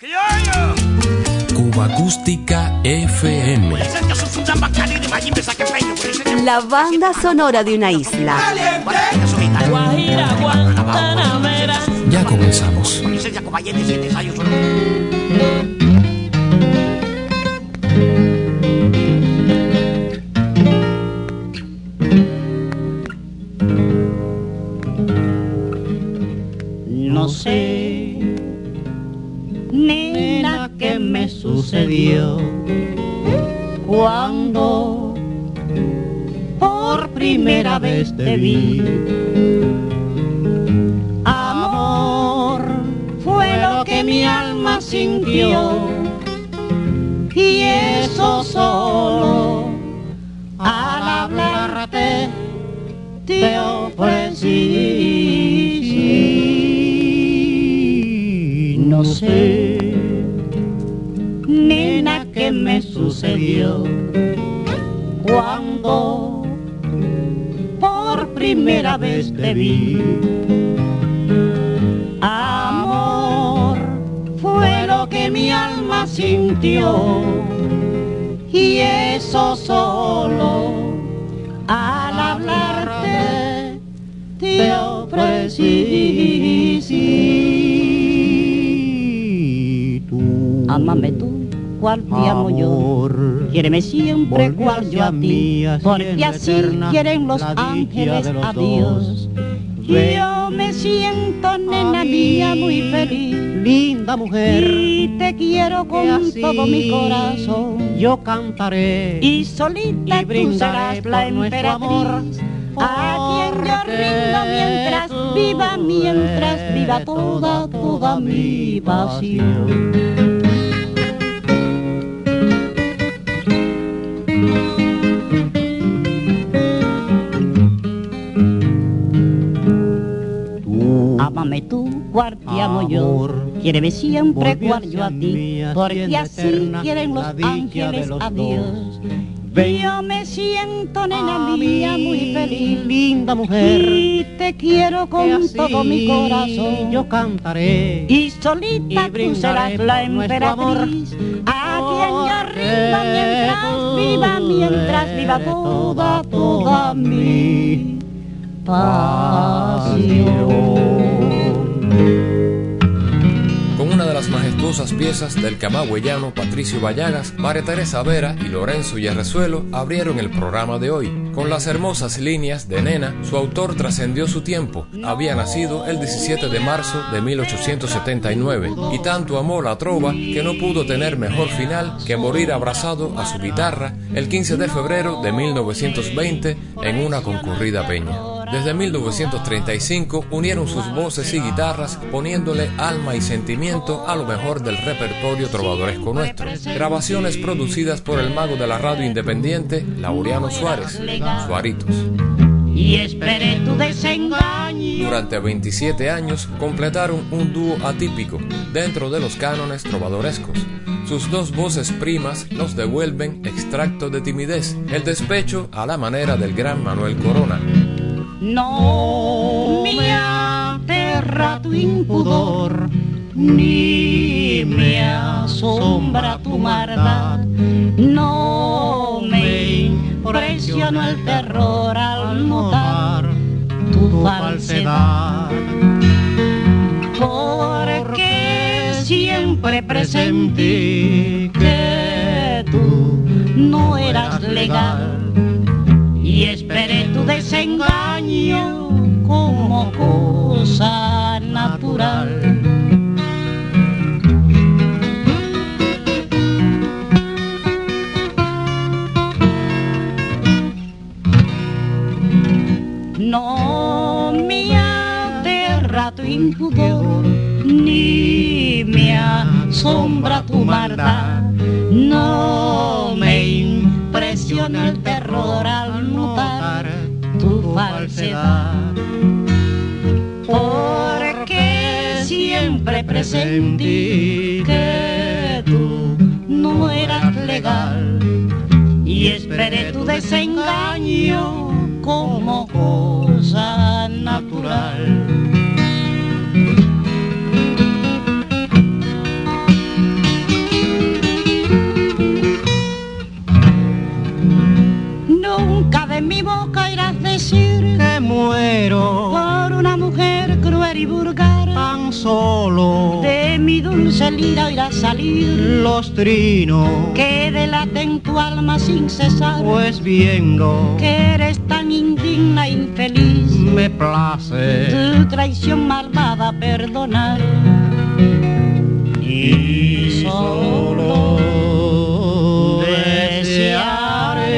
Cuba Acústica FM. La banda sonora de una isla. Ya comenzamos. No sé, cuando por primera vez te vi. Amor fue lo que mi alma sintió y eso solo al hablarte te ofrecí. No sé, sucedió cuando por primera vez te vi. Amor fue lo que mi alma sintió y eso solo al hablarte te ofrecí. Ámame tú, cual te amo yo. Quiéreme siempre cual yo a ti, porque así quieren los ángeles a Dios. Yo me siento, nena mía, muy feliz. Linda mujer, Y te quiero con todo mi corazón. yo cantaré Y solita y tú serás la amor, emperatriz. A quien yo rindo mientras viva, mientras viva toda, toda mi pasión. Ámame tú, cual te amo yo. Quiéreme siempre yo a ti, porque así quieren los ángeles los a. Dios. Ven Yo me siento, nena mía, mí, muy feliz. linda mujer, Y te quiero con todo mi corazón. yo cantaré y solita y tú serás la emperatriz. A quien yo rindo mientras viva, mientras viva toda, toda mi pasión. Con una de las majestuosas piezas del camagüeyano Patricio Vallagas, María Teresa Vera y Lorenzo Yerrezuelo abrieron el programa de hoy. Con las hermosas líneas de Nena, su autor trascendió su tiempo. Había nacido el 17 de marzo de 1879 y tanto amó la trova que no pudo tener mejor final que morir abrazado a su guitarra el 15 de febrero de 1920 en una concurrida peña. Desde 1935 unieron sus voces y guitarras poniéndole alma y sentimiento a lo mejor del repertorio trovadoresco nuestro. Grabaciones producidas por el mago de la radio independiente, Laureano Suárez, Suaritos. Y esperé tu desengaño. Durante 27 años completaron un dúo atípico dentro de los cánones trovadorescos. Sus dos voces primas nos devuelven extracto de timidez, el despecho a la manera del gran Manuel Corona. No me aterra tu impudor, ni me asombra tu maldad. No me impresiona el terror al notar tu falsedad. Porque siempre presentí que tú no eras legal y esperé tu como cosa natural. No me aterra tu impudor, ni me asombra tu maldad. No me impresiona el terror al falsedad. Porque siempre presentí que tú no eras legal y esperé tu desengaño como cosa natural. Dulce lira irá a salir los trinos que delaten tu alma sin cesar. Pues viendo que eres tan indigna e infeliz, me place tu traición malvada perdonar. Y solo desearé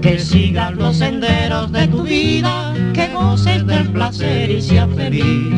que sigas los senderos de tu vida, que goces del placer y seas feliz.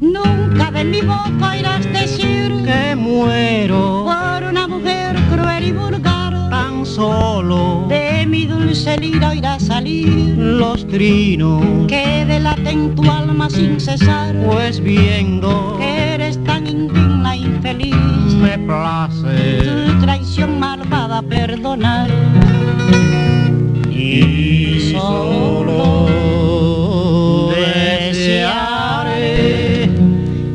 Nunca de mi boca oirás decir que muero por una mujer cruel y vulgar. tan solo De mi dulce lira oirás salir los trinos, que delaten tu alma sin cesar. pues viendo Que infeliz, me place tu traición malvada perdonar. y solo desearé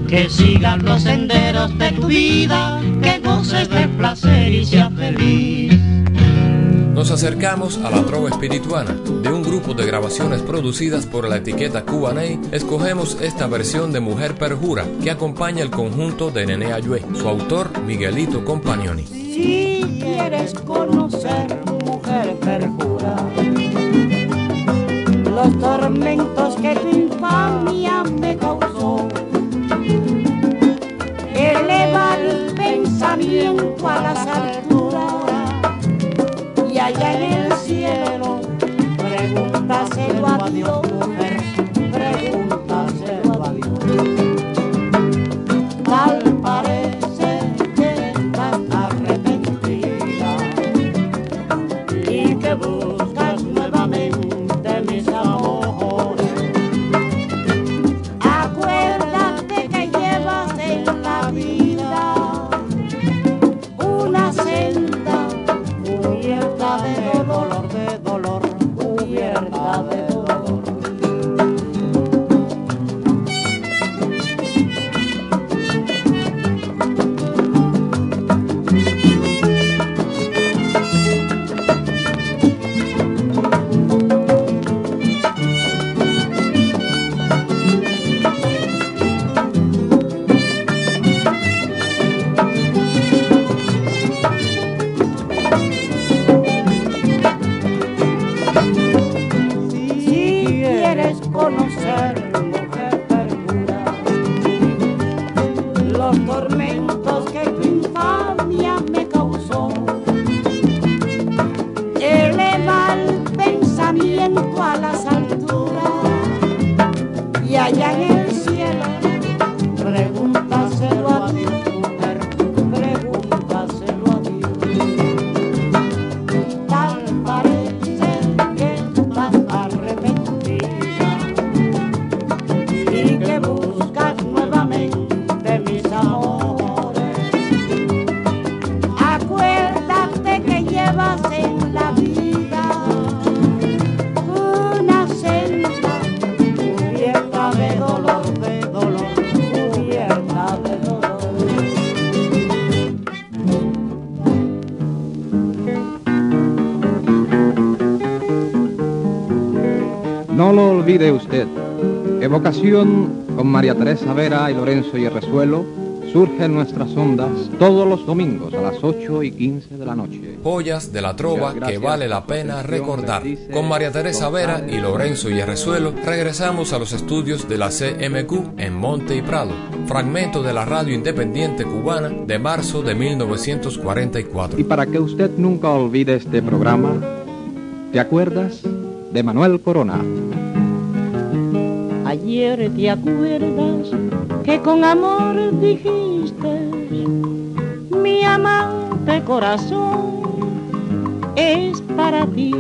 que sigan los senderos de tu vida, que goces del placer y seas feliz. Nos acercamos a la trova espirituana. De un grupo de grabaciones producidas por la etiqueta Cubaney, escogemos esta versión de Mujer Perjura que acompaña el conjunto de Nene Ayue, su autor Miguelito Compagnoni. Si quieres conocer, mujer perjura, los tormentos que tu infamia me causó, eleva el pensamiento a las alturas y allá en el cielo, pregúntaselo a Dios, Olvide usted. Evocación con María Teresa Vera y Lorenzo Yerrezuelo surge en nuestras ondas todos los domingos a las 8 y 15 de la noche. Joyas de la trova que vale la pena recordar. Con María Teresa Vera y Lorenzo Yerrezuelo regresamos a los estudios de la CMQ en Monte y Prado, fragmento de la radio independiente cubana de marzo de 1944. Y para que usted nunca olvide este programa, ¿te acuerdas de Manuel Corona? Ayer te acuerdas que con amor dijiste, mi amante corazón es para ti.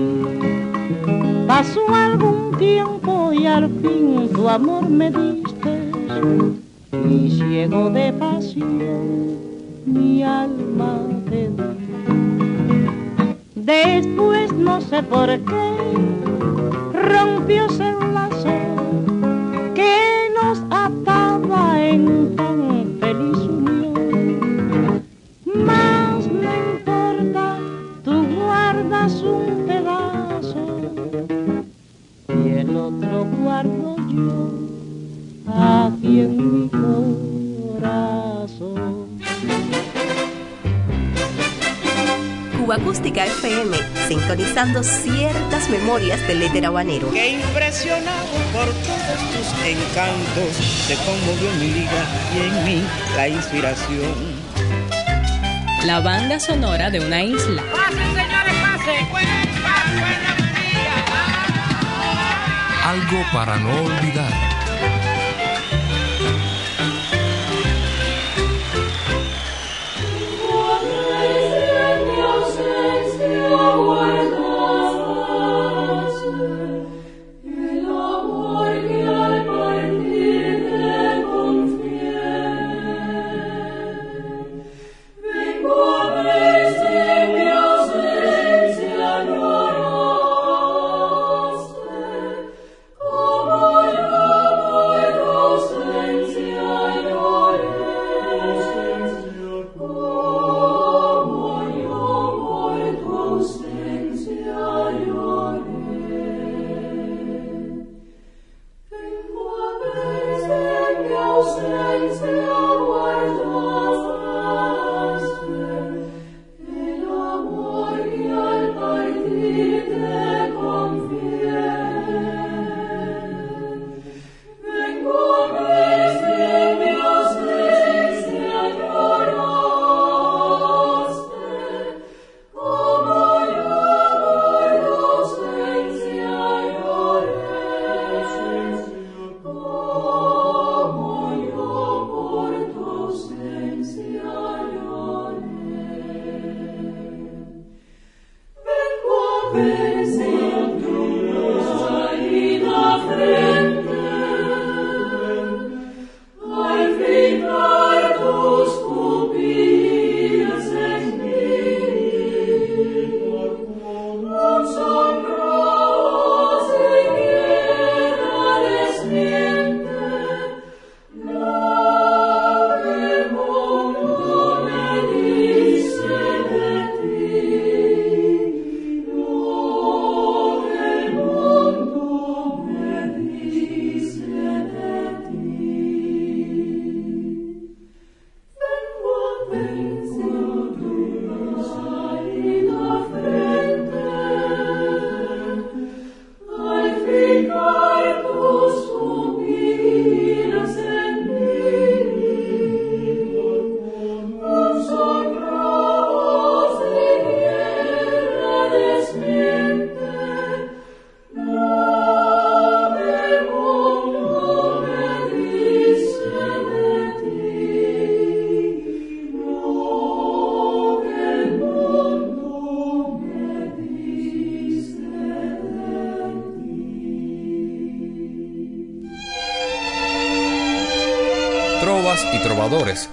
Pasó algún tiempo y al fin tu amor me diste, y ciego de pasión mi alma te di. Después no sé por qué rompióse tan feliz unión. Más no importa, tú guardas un pedazo y el otro guardo yo aquí en mi corazón. Acústica FM, sintonizando ciertas memorias del éter habanero. Qué impresionado por todos tus encantos, se conmovió mi liga y en mí la inspiración. La banda sonora de una isla. ¡Pasen, señores, pasen! Algo para no olvidar.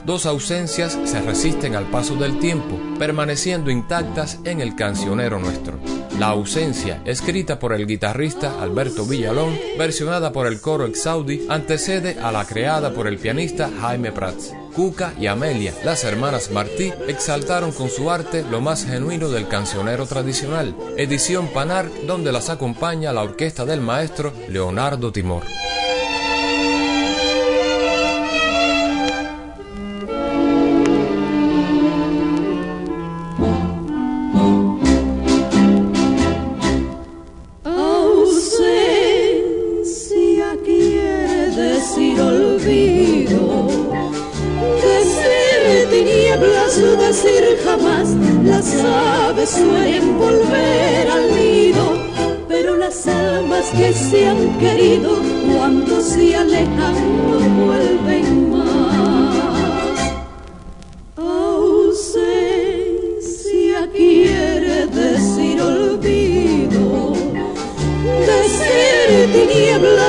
Dos ausencias se resisten al paso del tiempo, permaneciendo intactas en el cancionero nuestro. La ausencia, escrita por el guitarrista Alberto Villalón, versionada por el coro Exaudi, antecede a la creada por el pianista Jaime Prats. Cuca y Amelia, las hermanas Martí, exaltaron con su arte lo más genuino del cancionero tradicional, edición Panar, donde las acompaña la orquesta del maestro Leonardo Timor.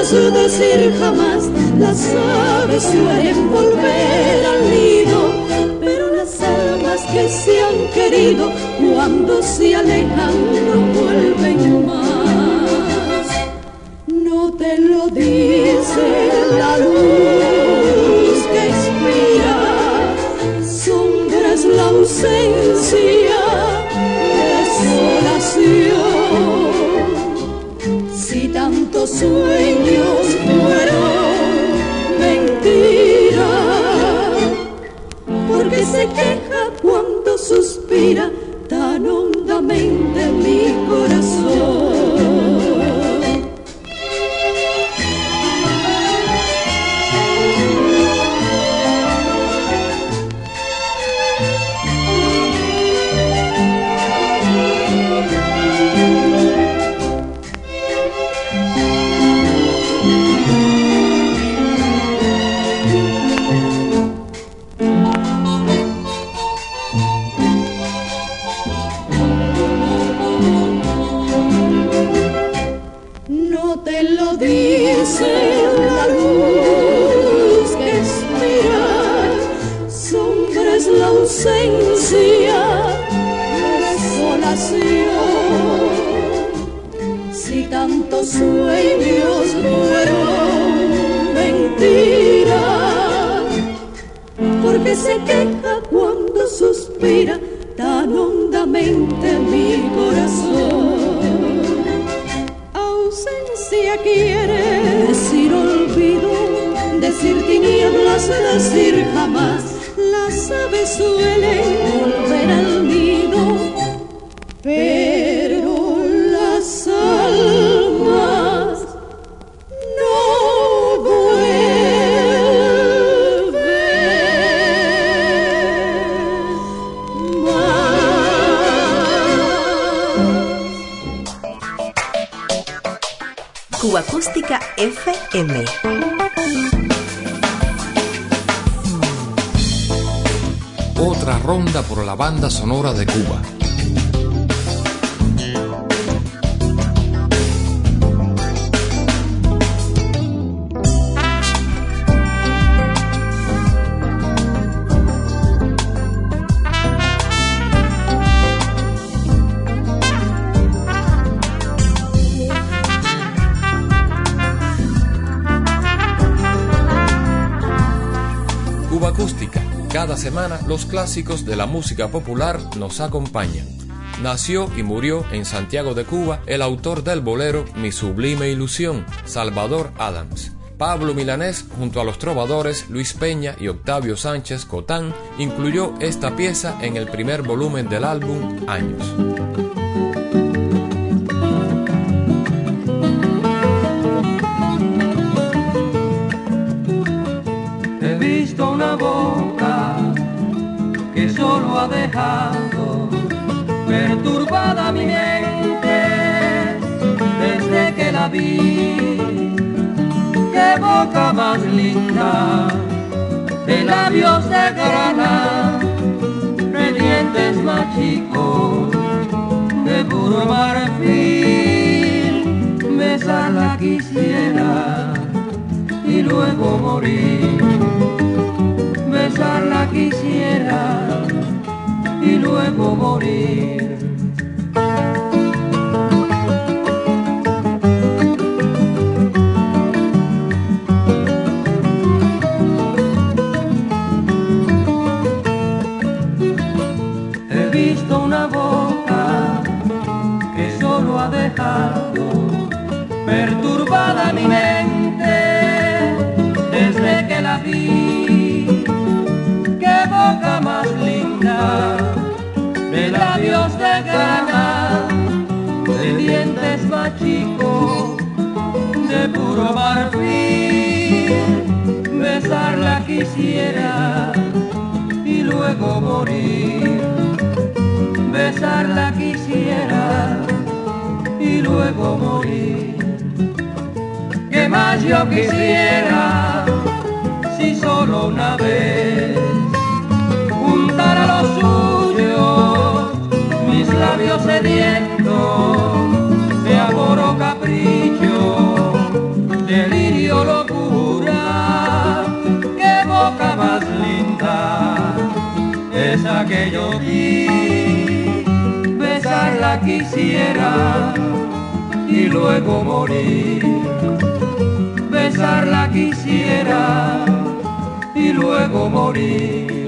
oso decir jamás, las aves suelen volver al nido, pero las almas que se han querido, cuando se alejan no vuelven más. No te lo dice la Quiere decir olvido, decir tinieblas, decir jamás. Las aves suelen volver al banda sonora de. Cuba los clásicos de la música popular nos acompañan. Nació y murió en Santiago de Cuba el autor del bolero Mi sublime ilusión, Salvador Adams. Pablo Milanés, junto a los trovadores Luis Peña y Octavio Sánchez Cotán, incluyó esta pieza en el primer volumen del álbum Años. Qué boca más linda, de labios de grana, de dientes más chicos, de puro marfil, besarla quisiera y luego morir. Besarla quisiera y luego morir. Mi mente desde que la vi. Qué boca más linda, de labios de grana, de dientes más chicos, de puro marfil. Besarla quisiera y luego morir. Besarla quisiera y luego morir. ¿Qué más yo quisiera si solo una vez juntar a los suyos mis labios sedientos de amor o capricho, delirio, locura? ¿Qué boca más linda? Esa que yo vi, besarla quisiera y luego morir. Besarla quisiera y luego morir.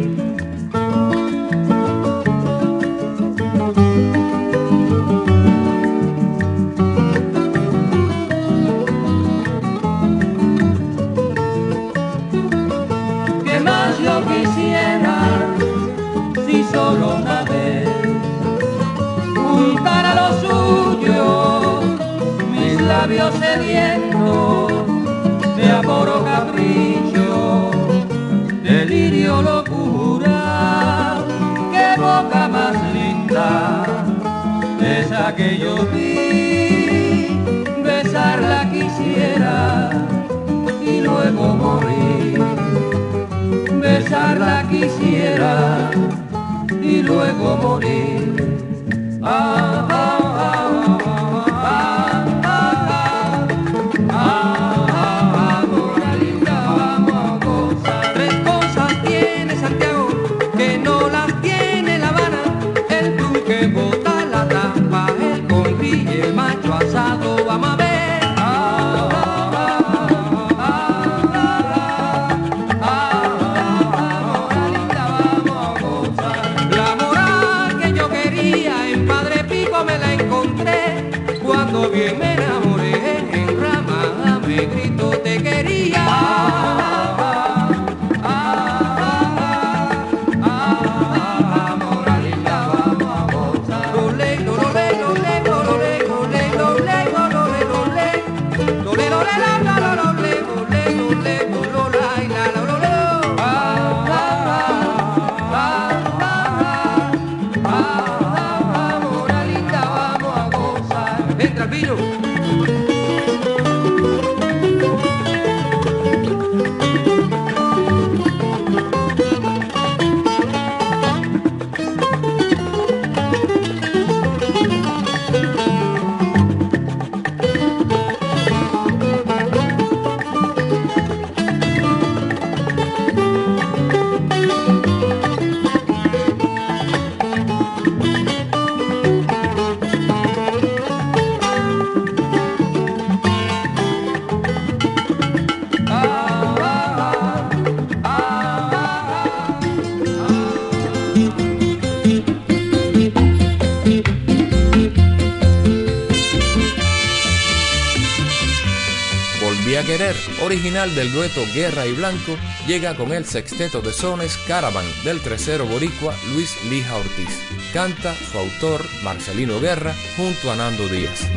final del dueto Guerra y Blanco llega con el sexteto de sones Caravan del tercero boricua Luis Lija Ortiz. Canta su autor Marcelino Guerra junto a Nando Díaz.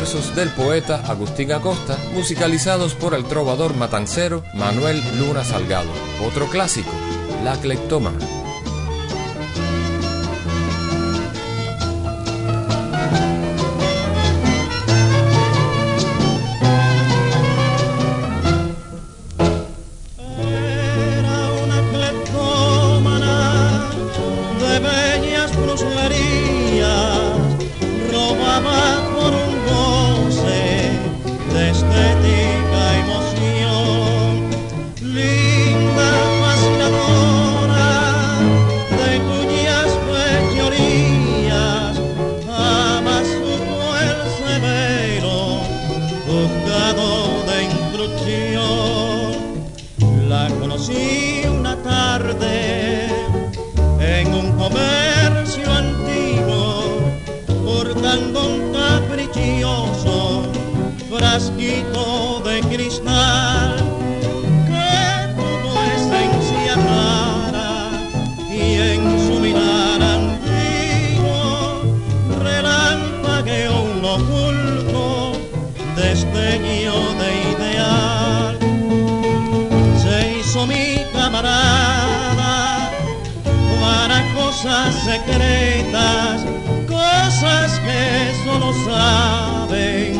versos del poeta Agustín Acosta, musicalizados por el trovador matancero Manuel Luna Salgado. Otro clásico, La Clectómana. Secretas, cosas que solo saben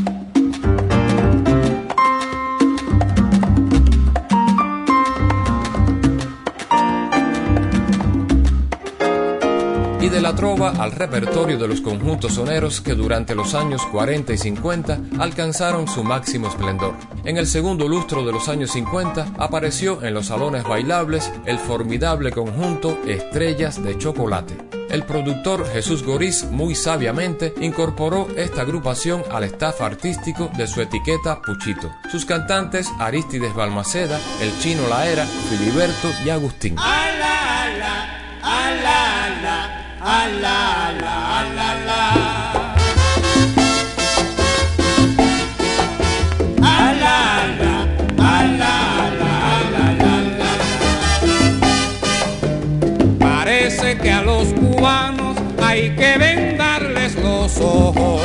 Trova al repertorio de los conjuntos soneros que durante los años 40 y 50 alcanzaron su máximo esplendor. En el segundo lustro de los años 50 apareció en los salones bailables el formidable conjunto Estrellas de Chocolate. El productor Jesús Goriz muy sabiamente incorporó esta agrupación al staff artístico de su etiqueta Puchito. Sus cantantes Aristides Balmaceda, El Chino Laera, Filiberto y Agustín. Parece que a los cubanos hay que vendarles los ojos.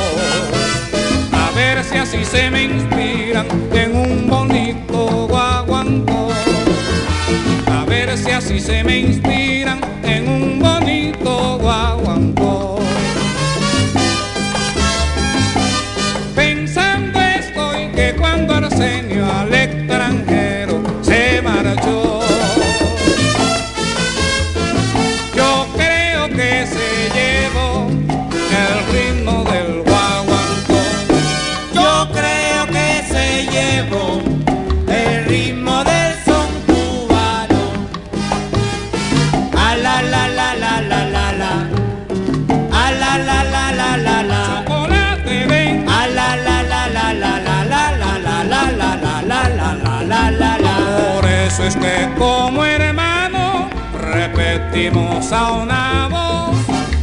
A ver si así se me inspiran en un bonito guaguancó. A ver si así se me inspiran la la la la la la la. A la la la la la la. Chocolate ven. A la la la la la la la la la la la la la la la la la. Por eso es que como hermano repetimos a una voz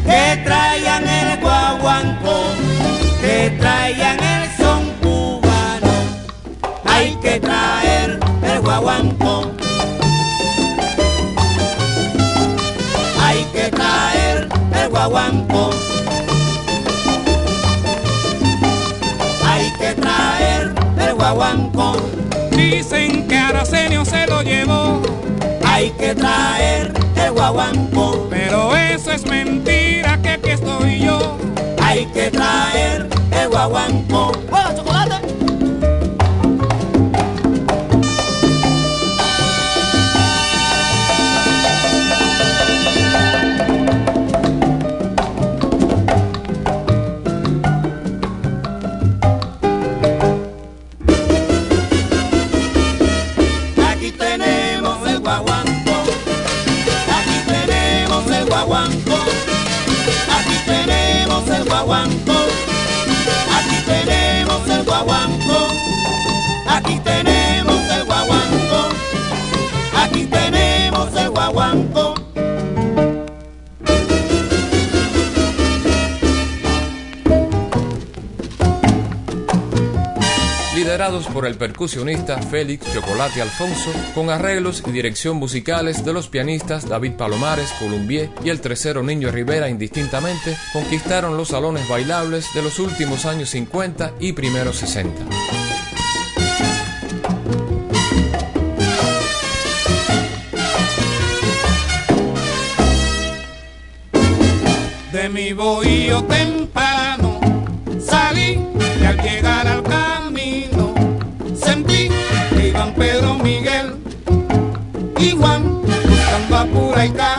que traigan el guaguanco, que traigan el son cubano. Hay que traer el guaguanco. Hay que traer el guaguanco. Dicen que Aracenio se lo llevó. Hay que traer el guaguanco. Pero eso es mentira, que aquí estoy yo. Hay que traer el guaguanco. ¡Hola, chocolate! por el percusionista Félix Chocolate Alfonso, con arreglos y dirección musicales de los pianistas David Palomares, Columbier y el tercero Niño Rivera indistintamente, conquistaron los salones bailables de los últimos años 50 y primeros 60. De mi bohío pura y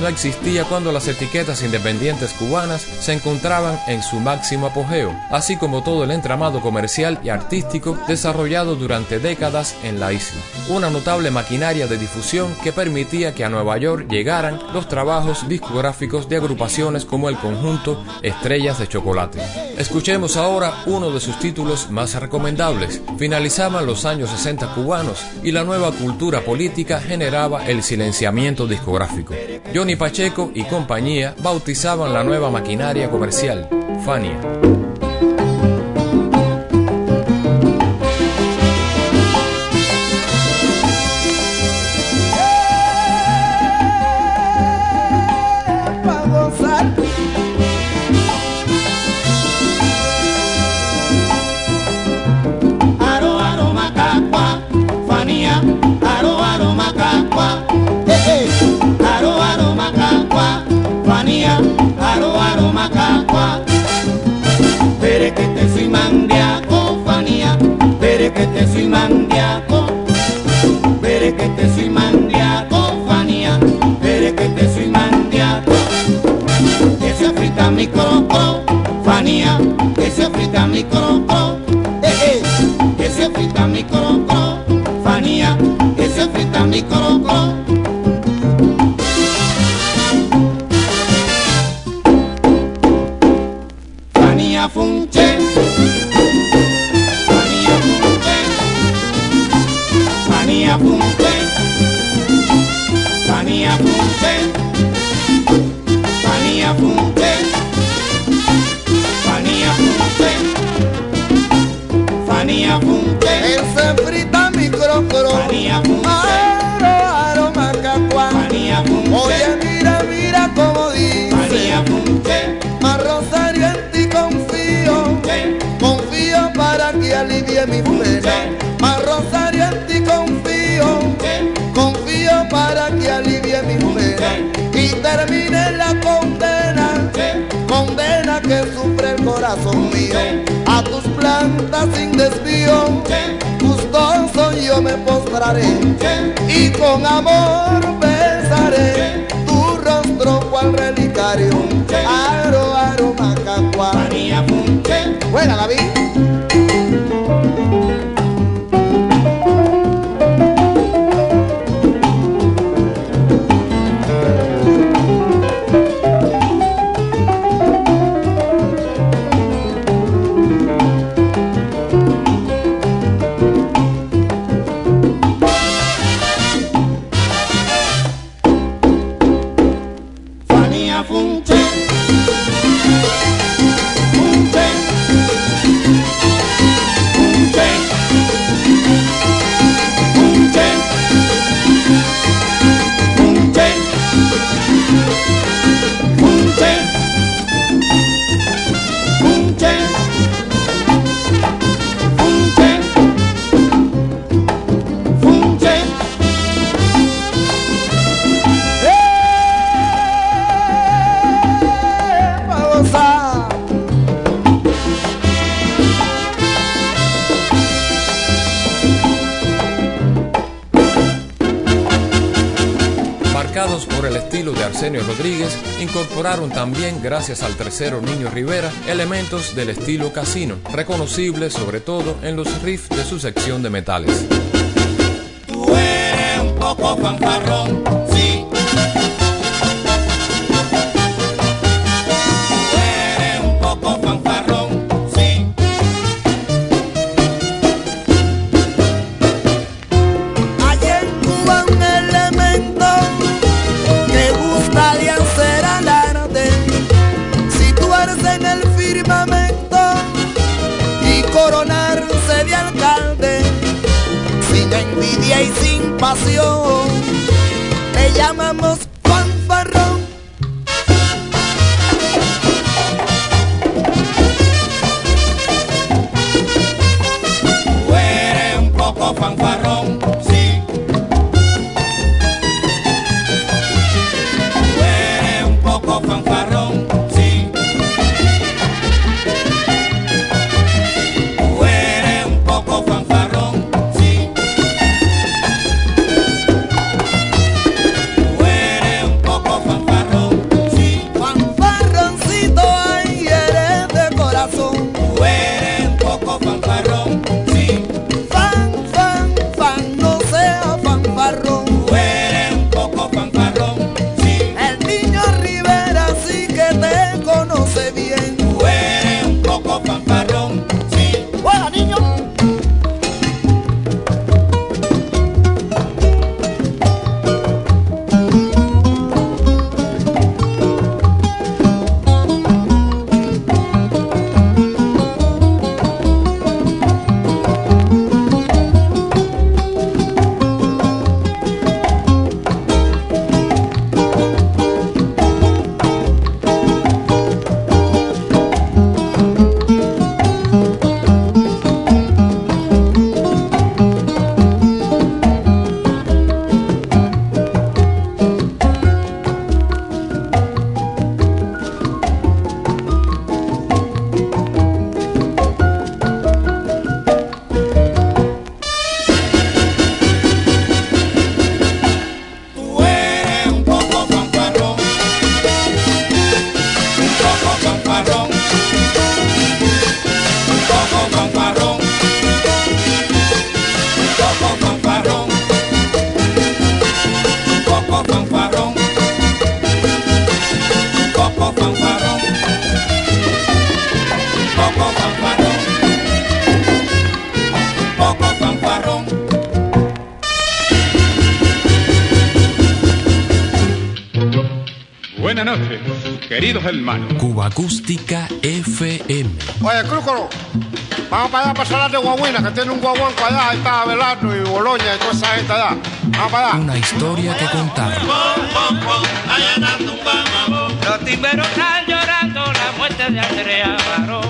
no existía cuando las etiquetas independientes cubanas se encontraban en su máximo apogeo, así como todo el entramado comercial y artístico desarrollado durante décadas en la isla. Una notable maquinaria de difusión que permitía que a Nueva York llegaran los trabajos discográficos de agrupaciones como el conjunto Estrellas de Chocolate. Escuchemos ahora uno de sus títulos más recomendables. Finalizaban los años 60 cubanos y la nueva cultura política generaba el silenciamiento discográfico. Johnny Pacheco y compañía bautizaban la nueva maquinaria comercial, Fania. Gracias al tercero Niño Rivera, elementos del estilo casino, reconocibles sobre todo en los riffs de su sección de metales. Sin envidia y sin pasión, le llamamos fanfarrón. Queridos hermanos. Cuba Acústica FM. Oye, Crúcolo, vamos para allá para Salar de Guaguina, que tiene un guaguanco allá, ahí está Abelardo y Boloña y toda esa gente allá. Vamos para allá. Una historia que contar. Los timberos están llorando la muerte de Andrea Baró.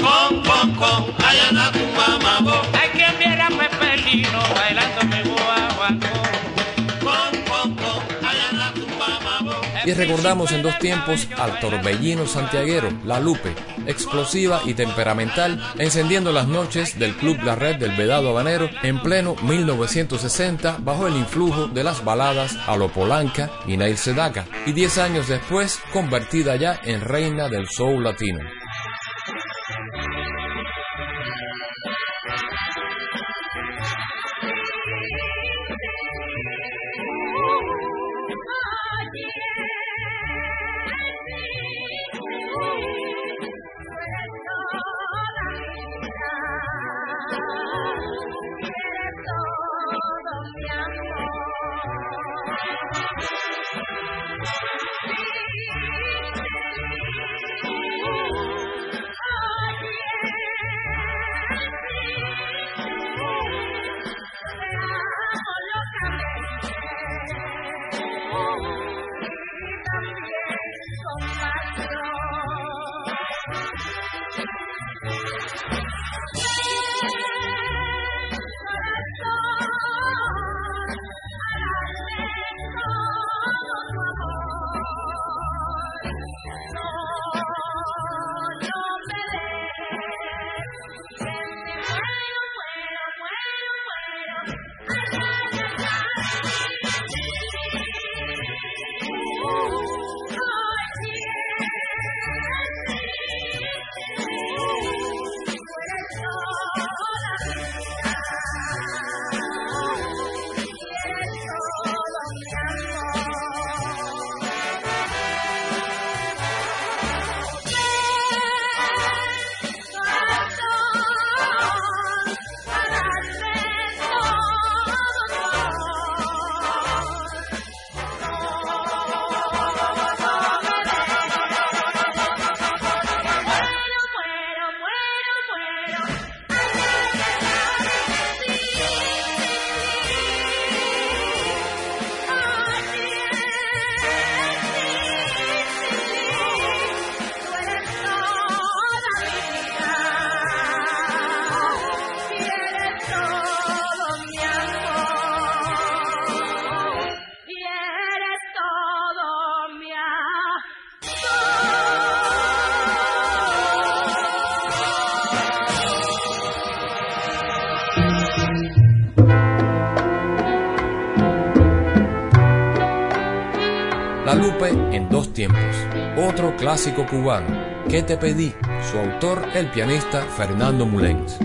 Con, con, con, ayana tu mamá, Hay quien viera a Pepe Lino bailando mi guaguanco. Y recordamos en dos tiempos al torbellino santiaguero, La Lupe, explosiva y temperamental, encendiendo las noches del Club La Red del Vedado Habanero en pleno 1960 bajo el influjo de las baladas a lo y Nail Sedaka, y diez años después convertida ya en reina del soul latino. En dos tiempos. Otro clásico cubano. ¿Qué te pedí? Su autor, el pianista Fernando Mulens.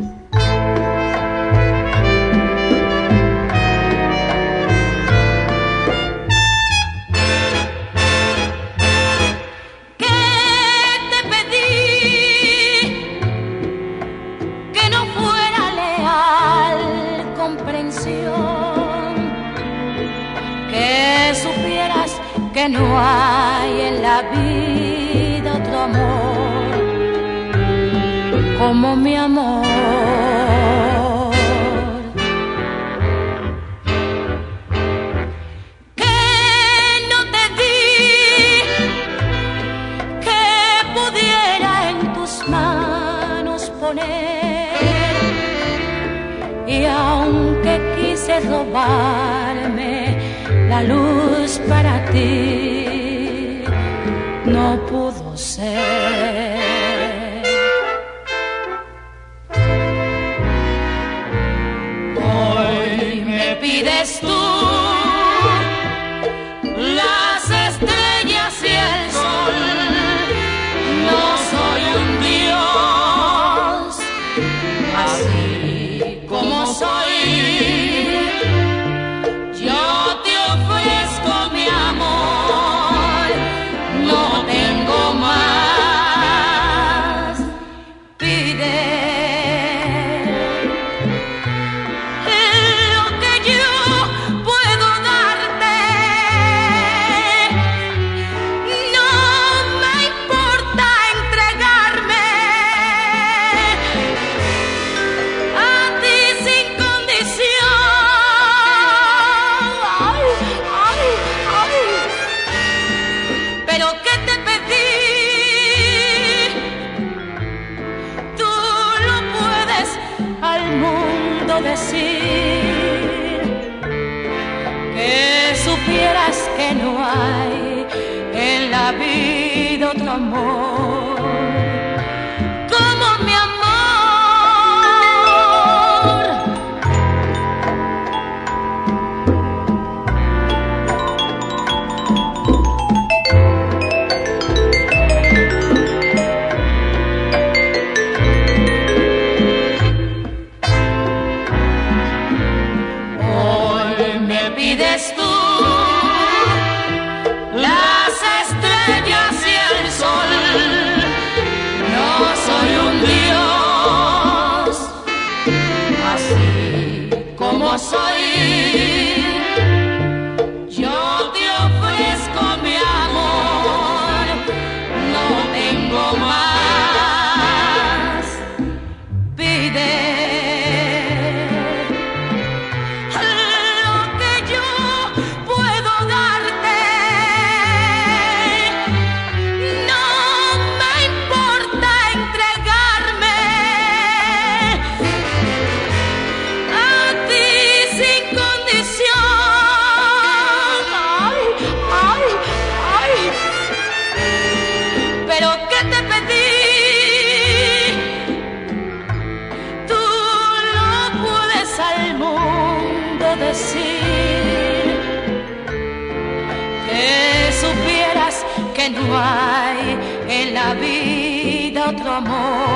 Otro amor.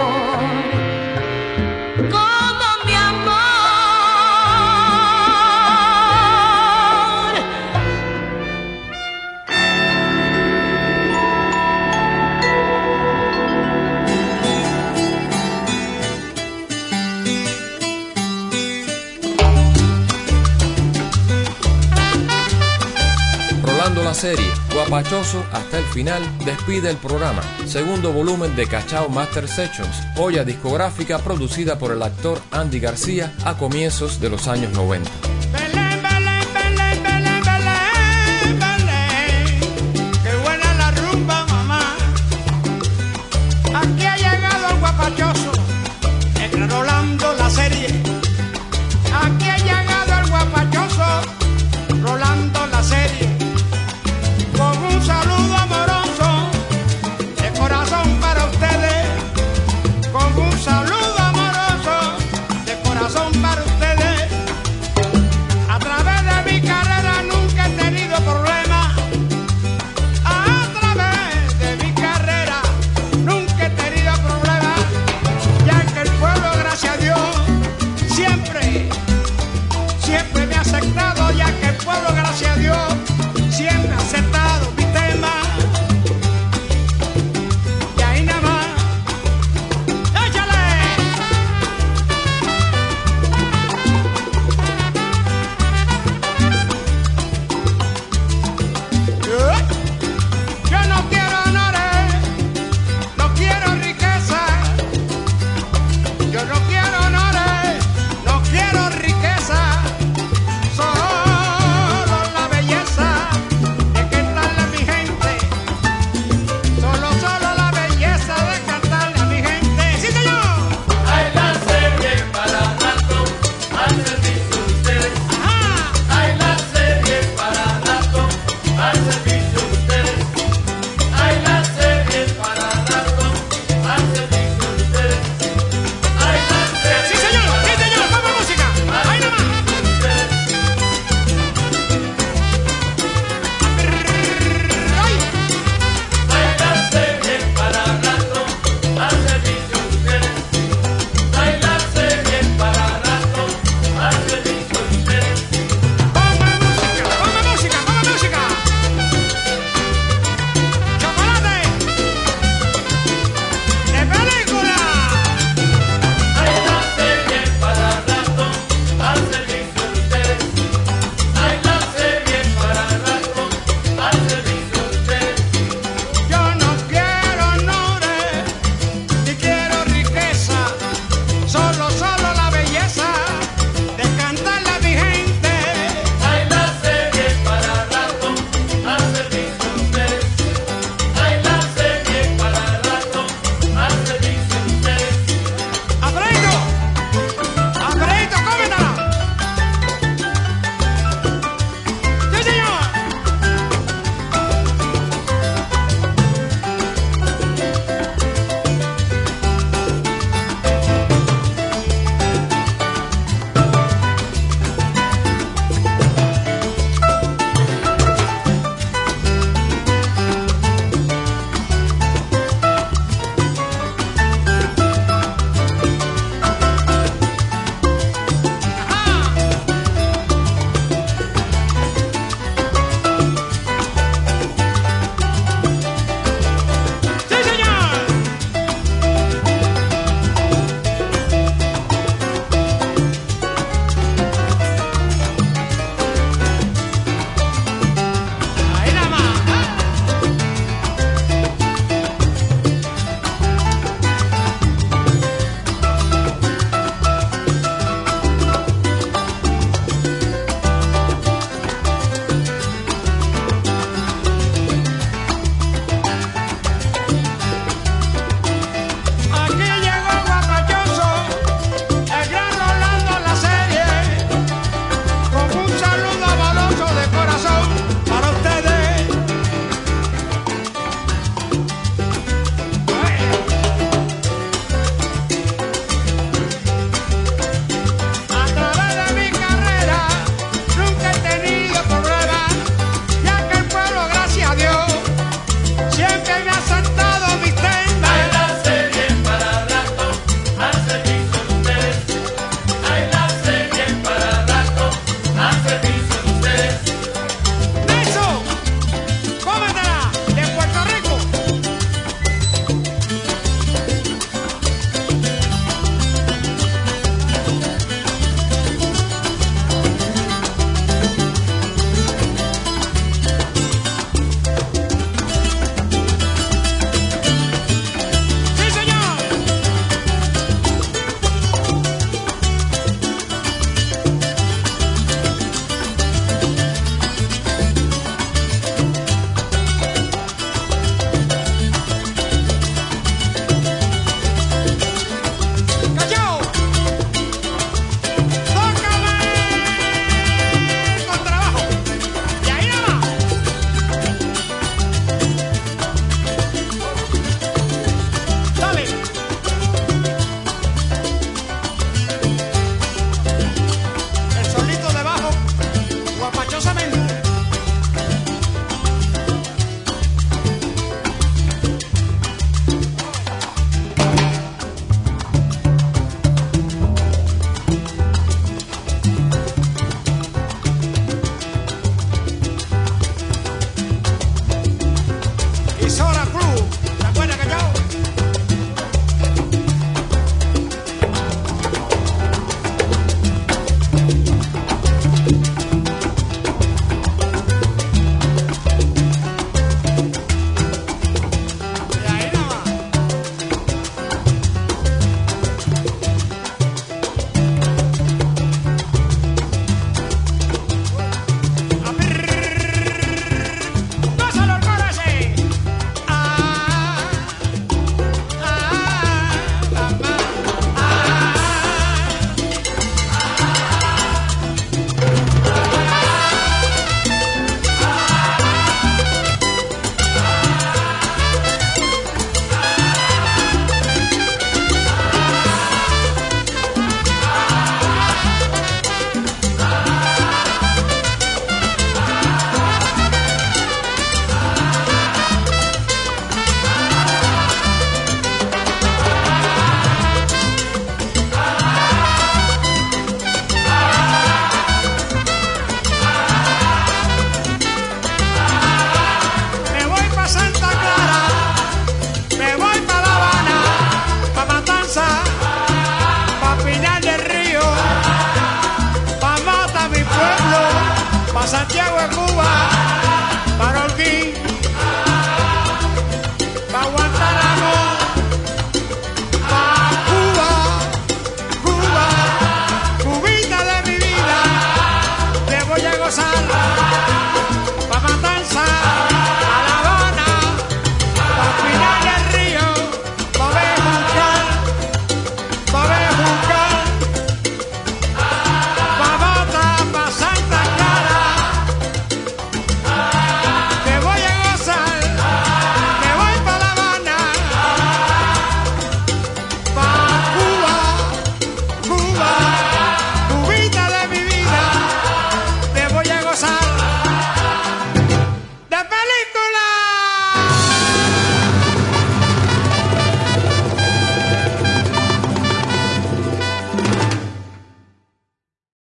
Serie Guapachoso hasta el final despide el programa, segundo volumen de Cachao Master Sessions, joya discográfica producida por el actor Andy García a comienzos de los años 90.